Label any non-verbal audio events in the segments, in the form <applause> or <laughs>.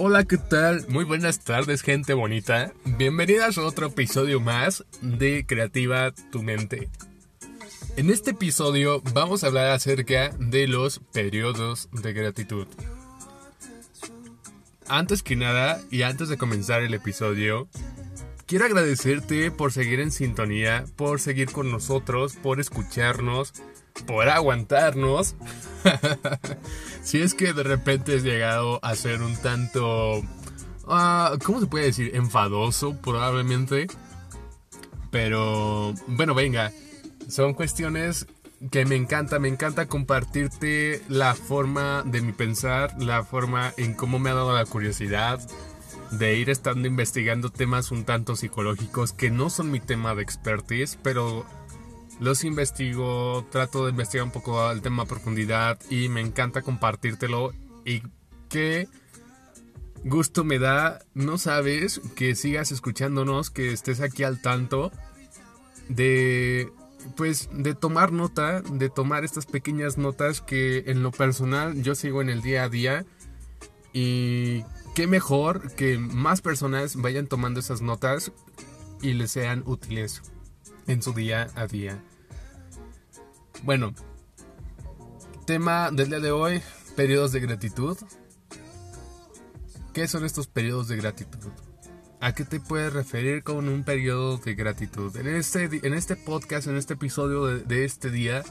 Hola, ¿qué tal? Muy buenas tardes, gente bonita. Bienvenidas a otro episodio más de Creativa Tu Mente. En este episodio vamos a hablar acerca de los periodos de gratitud. Antes que nada, y antes de comenzar el episodio, quiero agradecerte por seguir en sintonía, por seguir con nosotros, por escucharnos, por aguantarnos. <laughs> si es que de repente has llegado a ser un tanto... ah, ¿Cómo se puede decir? Enfadoso, probablemente. Pero bueno, venga. Son cuestiones que me encanta. Me encanta compartirte la forma de mi pensar, la forma en cómo me ha dado la curiosidad de ir estando investigando temas un tanto psicológicos que no son mi tema de expertise, pero los investigo, trato de investigar un poco el tema a profundidad y me encanta compartírtelo y qué gusto me da, no sabes, que sigas escuchándonos, que estés aquí al tanto de pues de tomar nota, de tomar estas pequeñas notas que en lo personal yo sigo en el día a día y qué mejor que más personas vayan tomando esas notas y les sean útiles en su día a día. Bueno, tema del día de hoy, periodos de gratitud. ¿Qué son estos periodos de gratitud? ¿A qué te puedes referir con un periodo de gratitud? En este, en este podcast, en este episodio de, de este día,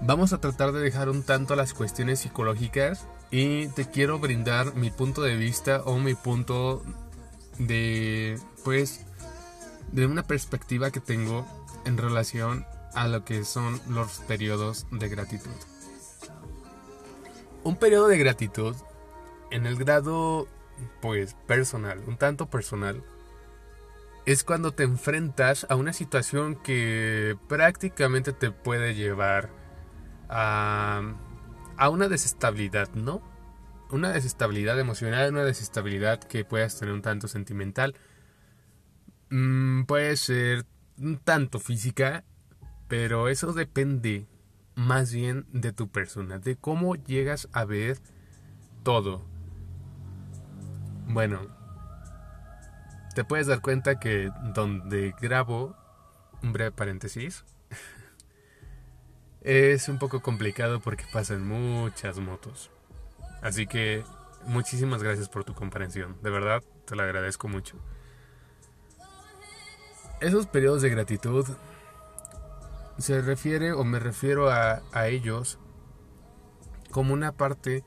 vamos a tratar de dejar un tanto las cuestiones psicológicas y te quiero brindar mi punto de vista o mi punto de, pues, de una perspectiva que tengo en relación a lo que son los periodos de gratitud. Un periodo de gratitud en el grado pues personal, un tanto personal, es cuando te enfrentas a una situación que prácticamente te puede llevar a, a una desestabilidad, ¿no? Una desestabilidad emocional, una desestabilidad que puedas tener un tanto sentimental. Mm, puede ser un tanto física, pero eso depende más bien de tu persona, de cómo llegas a ver todo. Bueno, te puedes dar cuenta que donde grabo, un breve paréntesis, <laughs> es un poco complicado porque pasan muchas motos. Así que muchísimas gracias por tu comprensión, de verdad te lo agradezco mucho. Esos periodos de gratitud se refiere o me refiero a, a ellos como una parte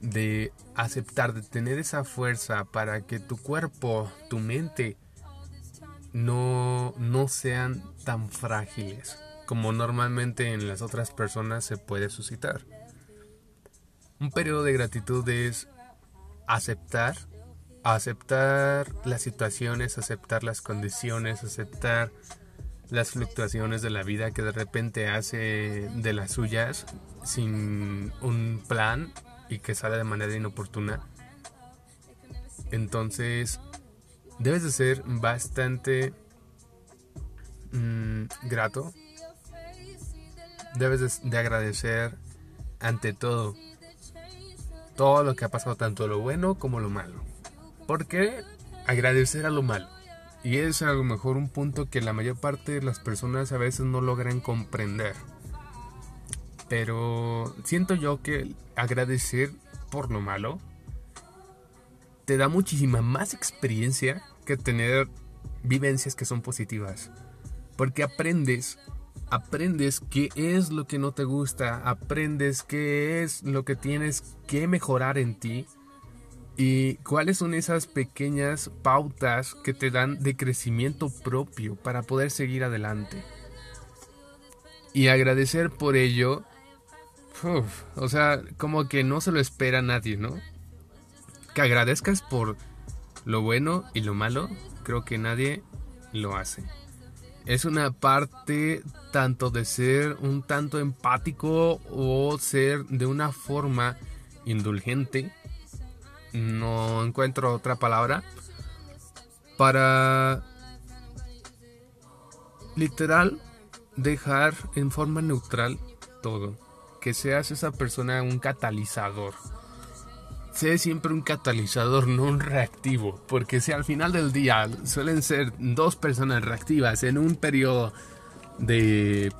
de aceptar, de tener esa fuerza para que tu cuerpo, tu mente, no, no sean tan frágiles como normalmente en las otras personas se puede suscitar. Un periodo de gratitud es aceptar, aceptar las situaciones, aceptar las condiciones, aceptar las fluctuaciones de la vida que de repente hace de las suyas sin un plan y que sale de manera inoportuna. Entonces, debes de ser bastante mm, grato. Debes de, de agradecer ante todo todo lo que ha pasado, tanto lo bueno como lo malo. Porque agradecer a lo malo. Y es a lo mejor un punto que la mayor parte de las personas a veces no logran comprender. Pero siento yo que agradecer por lo malo te da muchísima más experiencia que tener vivencias que son positivas. Porque aprendes, aprendes qué es lo que no te gusta, aprendes qué es lo que tienes que mejorar en ti y cuáles son esas pequeñas pautas que te dan de crecimiento propio para poder seguir adelante. Y agradecer por ello, o sea, como que no se lo espera nadie, ¿no? Que agradezcas por lo bueno y lo malo, creo que nadie lo hace. Es una parte tanto de ser un tanto empático o ser de una forma indulgente no encuentro otra palabra para literal dejar en forma neutral todo que seas esa persona un catalizador sé siempre un catalizador, no un reactivo. Porque si al final del día suelen ser dos personas reactivas en un periodo de,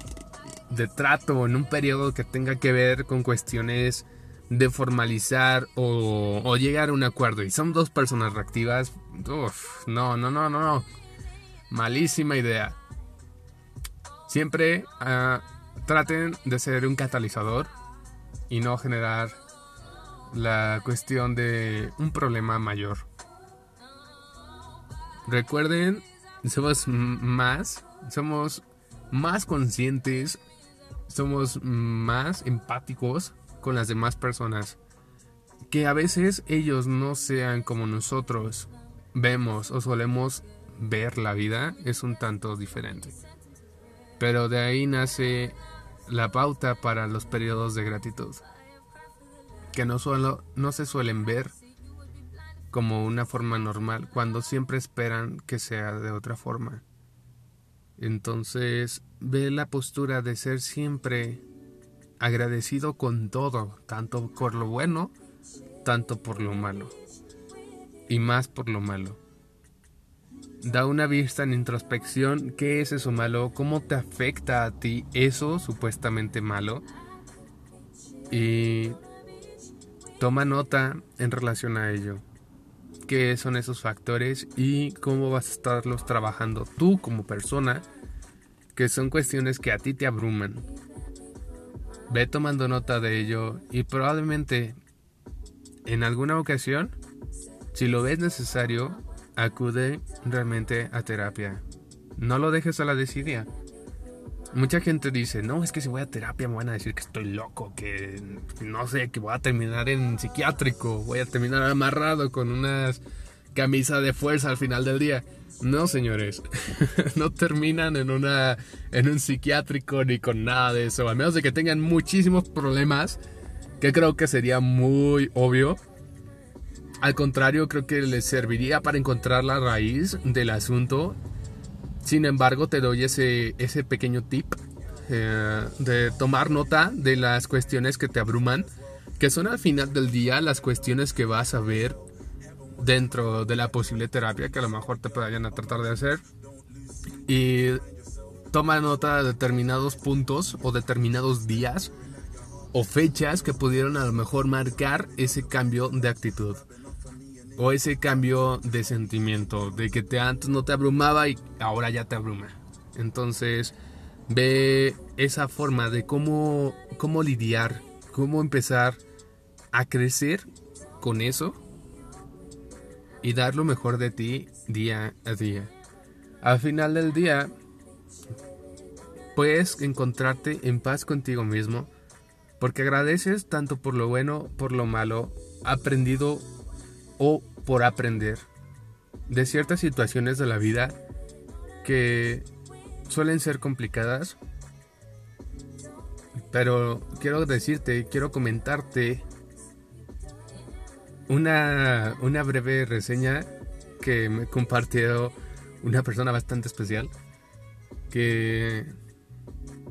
de trato, en un periodo que tenga que ver con cuestiones de formalizar o, llegar a un acuerdo y son dos personas reactivas, uf, no, no, no, no, no. Malísima idea. Siempre ah, traten de ser un catalizador y no generar la cuestión de un problema mayor. Recuerden, somos más, somos más conscientes, somos más empáticos con las demás personas. Que a veces ellos no sean como nosotros vemos o solemos ver la vida es un tanto diferente. Pero de ahí nace la pauta para los periodos de gratitud, que no, solo, no se suelen ver como una forma normal cuando siempre esperan que sea de otra forma. Entonces, ve la postura de ser siempre agradecido con todo, tanto por lo bueno, tanto por lo malo, y más por lo malo. Da una vista en introspección, ¿qué es eso malo? ¿Cómo te afecta a ti eso supuestamente malo? Y toma nota en relación a ello. ¿Qué son esos factores y cómo vas a estarlos trabajando tú como persona? Que son cuestiones que a ti te abruman, Ve tomando nota de ello y probablemente en alguna ocasión, si lo ves necesario, acude realmente a terapia. No lo dejes a la desidia. Mucha gente dice, no, es que si voy a terapia me van a decir que estoy loco, que no sé, que voy a terminar en psiquiátrico, voy a terminar amarrado con unas camisa de fuerza al final del día. No, señores, <laughs> no terminan en una en un psiquiátrico ni con nada de eso, a menos de que tengan muchísimos problemas, que creo que sería muy obvio. Al contrario, creo que les serviría para encontrar la raíz del asunto. Sin embargo, te doy ese, ese pequeño tip eh, de tomar nota de las cuestiones que te abruman, que son al final del día las cuestiones que vas a ver dentro de la posible terapia que a lo mejor te vayan a tratar de hacer. Y toma nota de determinados puntos o determinados días o fechas que pudieron a lo mejor marcar ese cambio de actitud o ese cambio de sentimiento de que te antes no te abrumaba y ahora ya te abruma. Entonces, ve esa forma de cómo cómo lidiar, cómo empezar a crecer con eso y dar lo mejor de ti día a día. Al final del día, puedes encontrarte en paz contigo mismo porque agradeces tanto por lo bueno, por lo malo, aprendido o por aprender de ciertas situaciones de la vida que suelen ser complicadas. Pero quiero decirte, quiero comentarte una, una breve reseña que me compartió una persona bastante especial que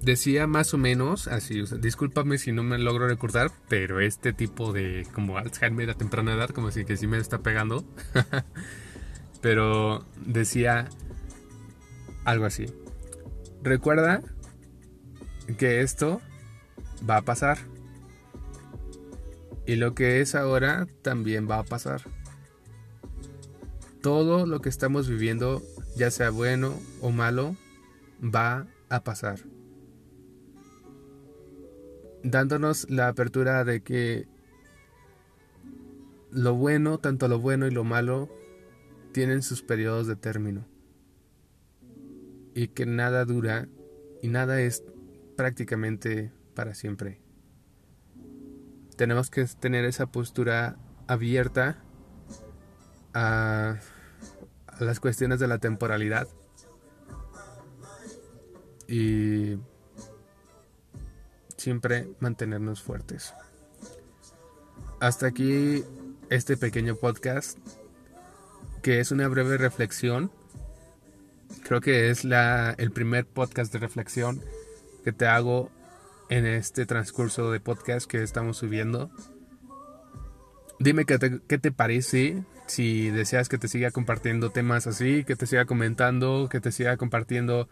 decía más o menos así, discúlpame si no me logro recordar, pero este tipo de como Alzheimer a temprana edad, como si que sí me está pegando, <laughs> pero decía algo así. Recuerda que esto va a pasar. Y lo que es ahora también va a pasar. Todo lo que estamos viviendo, ya sea bueno o malo, va a pasar. Dándonos la apertura de que lo bueno, tanto lo bueno y lo malo, tienen sus periodos de término. Y que nada dura y nada es prácticamente para siempre tenemos que tener esa postura abierta a, las cuestiones de la temporalidad y siempre mantenernos fuertes. Hasta aquí este pequeño podcast que es una breve reflexión. Creo que es la, el primer podcast de reflexión que te hago en este transcurso de podcast que estamos subiendo. Dime qué te, qué te parece, si deseas que te siga compartiendo temas así, que te siga comentando, que te siga compartiendo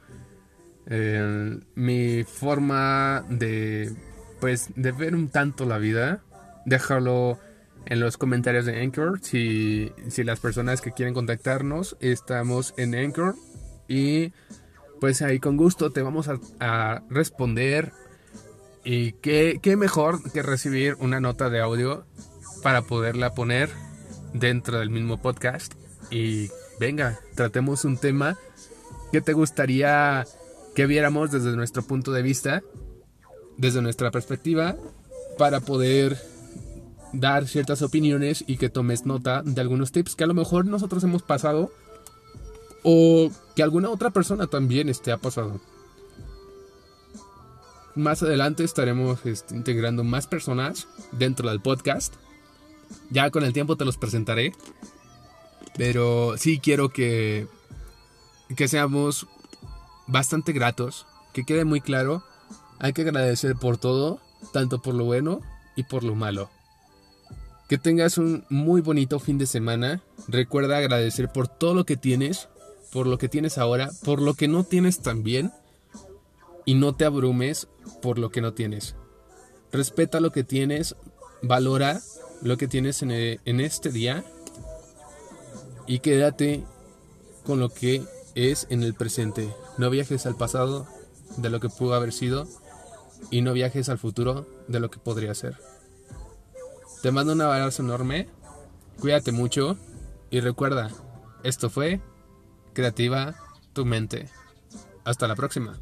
eh, mi forma de, pues, de ver un tanto la vida. Déjalo en los comentarios de Anchor. Si, si las personas que quieren contactarnos, estamos en Anchor. Y pues ahí con gusto te vamos a, responder. Y qué, qué mejor que recibir una nota de audio para poderla poner dentro del mismo podcast. Y venga, tratemos un tema que te gustaría que viéramos desde nuestro punto de vista, desde nuestra perspectiva, para poder dar ciertas opiniones y que tomes nota de algunos tips que a lo mejor nosotros hemos pasado o que alguna otra persona también esté ha pasado. Más adelante estaremos este, integrando más personas dentro del podcast. Ya con el tiempo te los presentaré. Pero sí quiero que, que seamos bastante gratos. Que quede muy claro. Hay que agradecer por todo, tanto por lo bueno y por lo malo. Que tengas un muy bonito fin de semana. Recuerda agradecer por todo lo que tienes, por lo que tienes ahora, por lo que no tienes también. Y no te abrumes por lo que no tienes. Respeta lo que tienes, valora lo que tienes en, en este día y quédate con lo que es en el presente. No viajes al pasado de lo que pudo haber sido y no viajes al futuro de lo que podría ser. Te mando un abrazo enorme, cuídate mucho y recuerda, esto fue Creativa Tu Mente. Hasta la próxima.